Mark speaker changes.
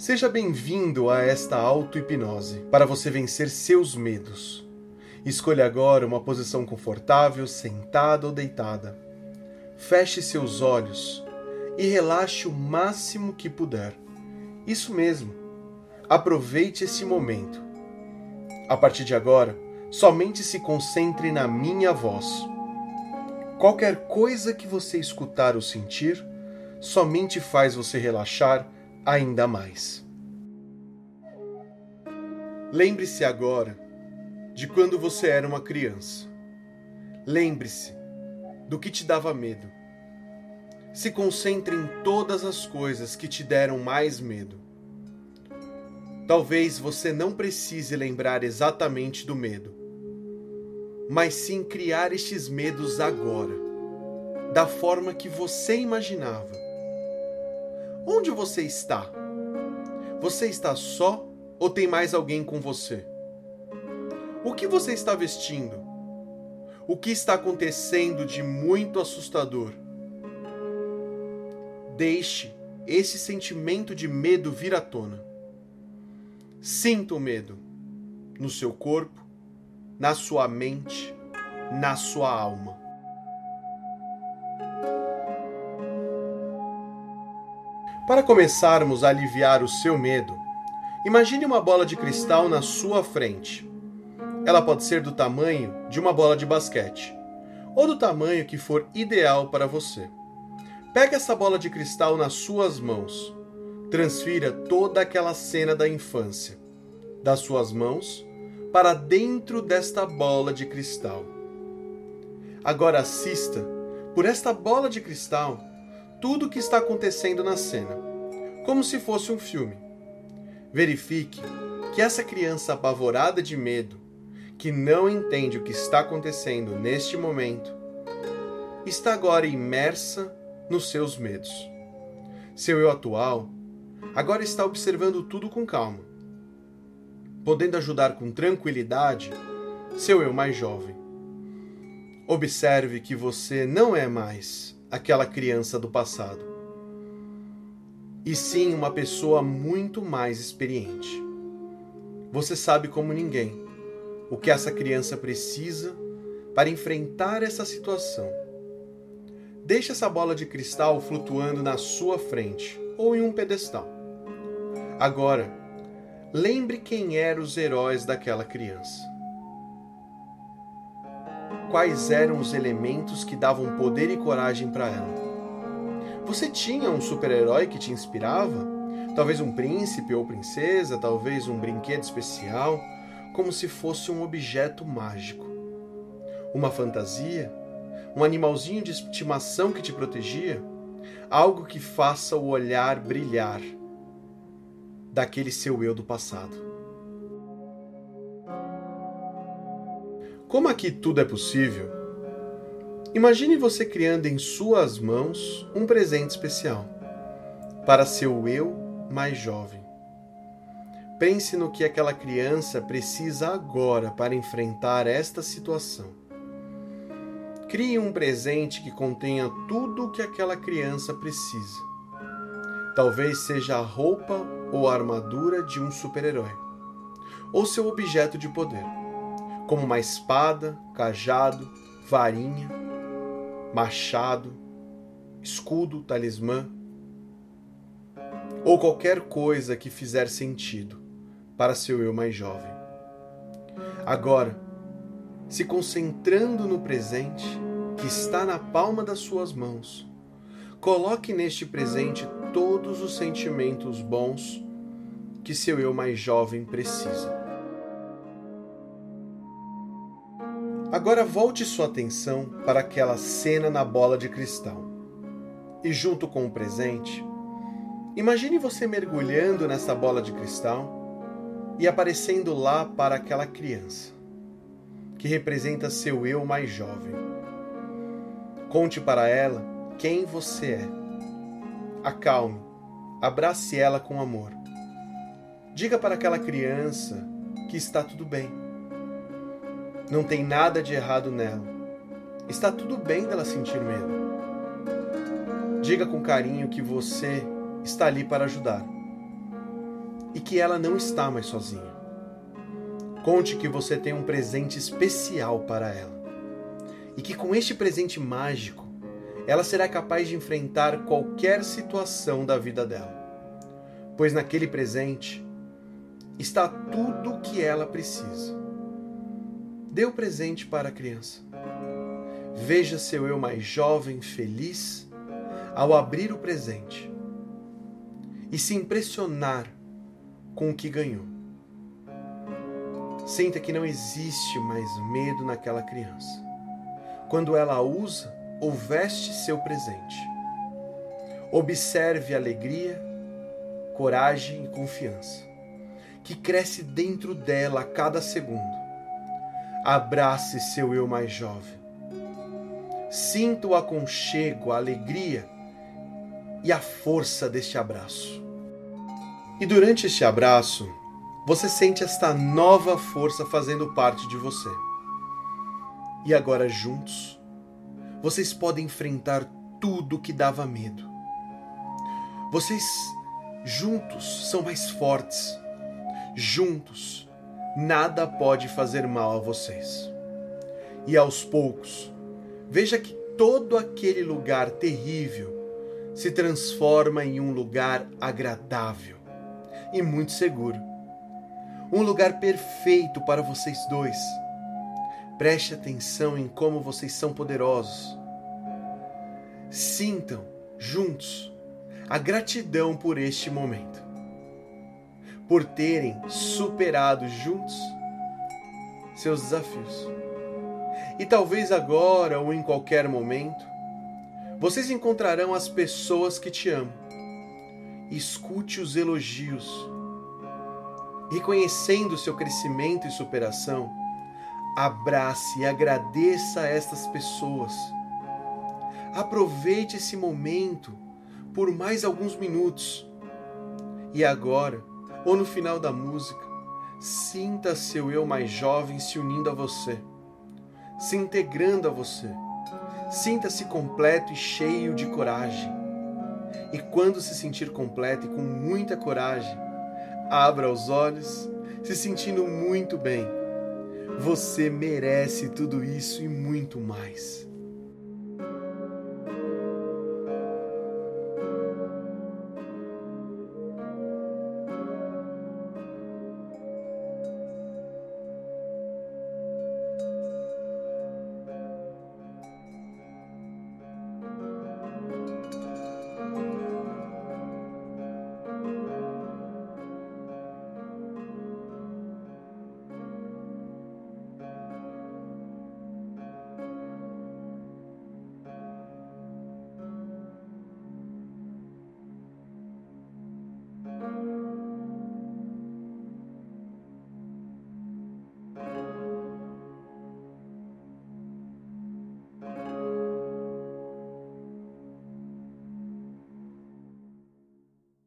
Speaker 1: Seja bem-vindo a esta auto-hipnose para você vencer seus medos. Escolha agora uma posição confortável, sentada ou deitada. Feche seus olhos e relaxe o máximo que puder. Isso mesmo. Aproveite esse momento. A partir de agora, somente se concentre na minha voz. Qualquer coisa que você escutar ou sentir, somente faz você relaxar ainda mais. Lembre-se agora de quando você era uma criança. Lembre-se do que te dava medo. Se concentre em todas as coisas que te deram mais medo. Talvez você não precise lembrar exatamente do medo, mas sim criar estes medos agora, da forma que você imaginava Onde você está? Você está só ou tem mais alguém com você? O que você está vestindo? O que está acontecendo de muito assustador? Deixe esse sentimento de medo vir à tona. Sinta o medo no seu corpo, na sua mente, na sua alma. Para começarmos a aliviar o seu medo, imagine uma bola de cristal na sua frente. Ela pode ser do tamanho de uma bola de basquete, ou do tamanho que for ideal para você. Pegue essa bola de cristal nas suas mãos. Transfira toda aquela cena da infância, das suas mãos, para dentro desta bola de cristal. Agora assista, por esta bola de cristal, tudo o que está acontecendo na cena, como se fosse um filme. Verifique que essa criança apavorada de medo, que não entende o que está acontecendo neste momento, está agora imersa nos seus medos. Seu eu atual agora está observando tudo com calma, podendo ajudar com tranquilidade seu eu mais jovem. Observe que você não é mais aquela criança do passado, e sim uma pessoa muito mais experiente. Você sabe como ninguém o que essa criança precisa para enfrentar essa situação. Deixe essa bola de cristal flutuando na sua frente ou em um pedestal. Agora, lembre quem eram os heróis daquela criança quais eram os elementos que davam poder e coragem para ela. Você tinha um super-herói que te inspirava? Talvez um príncipe ou princesa, talvez um brinquedo especial, como se fosse um objeto mágico. Uma fantasia? Um animalzinho de estimação que te protegia? Algo que faça o olhar brilhar daquele seu eu do passado. Como aqui tudo é possível, imagine você criando em suas mãos um presente especial para seu eu mais jovem. Pense no que aquela criança precisa agora para enfrentar esta situação. Crie um presente que contenha tudo o que aquela criança precisa. Talvez seja a roupa ou a armadura de um super-herói, ou seu objeto de poder como uma espada, cajado, varinha, machado, escudo, talismã, ou qualquer coisa que fizer sentido para seu eu mais jovem. Agora, se concentrando no presente que está na palma das suas mãos, coloque neste presente todos os sentimentos bons que seu eu mais jovem precisa. Agora volte sua atenção para aquela cena na bola de cristal. E junto com o presente, imagine você mergulhando nessa bola de cristal e aparecendo lá para aquela criança, que representa seu eu mais jovem. Conte para ela quem você é. Acalme, abrace ela com amor. Diga para aquela criança que está tudo bem não tem nada de errado nela. Está tudo bem dela sentir medo. Diga com carinho que você está ali para ajudar. e que ela não está mais sozinha. Conte que você tem um presente especial para ela e que com este presente mágico ela será capaz de enfrentar qualquer situação da vida dela, pois naquele presente está tudo o que ela precisa. Dê o presente para a criança. Veja seu eu mais jovem feliz ao abrir o presente e se impressionar com o que ganhou. Sinta que não existe mais medo naquela criança. Quando ela usa ou veste seu presente. Observe alegria, coragem e confiança que cresce dentro dela a cada segundo. Abrace seu eu mais jovem. Sinta o aconchego, a alegria e a força deste abraço. E durante este abraço, você sente esta nova força fazendo parte de você. E agora juntos, vocês podem enfrentar tudo que dava medo. Vocês juntos são mais fortes. Juntos, nada pode fazer mal a vocês. E aos poucos, veja que todo aquele lugar terrível se transforma em um lugar agradável e muito seguro. Um lugar perfeito para vocês dois. Preste atenção em como vocês são poderosos. Sintam juntos a gratidão por este momento, por terem superado juntos seus desafios. E talvez agora ou em qualquer momento, vocês encontrarão as pessoas que te amam escute os elogios. Reconhecendo seu crescimento e superação, abrace e agradeça a estas pessoas. Aproveite esse momento por mais alguns minutos. E agora, ou no final da música, sinta seu eu mais jovem se unindo a você, se integrando a você. Sinta-se completo e cheio de coragem e quando se sentir completo e com muita coragem, abra os olhos, se sentindo muito bem. Você merece tudo isso e muito mais.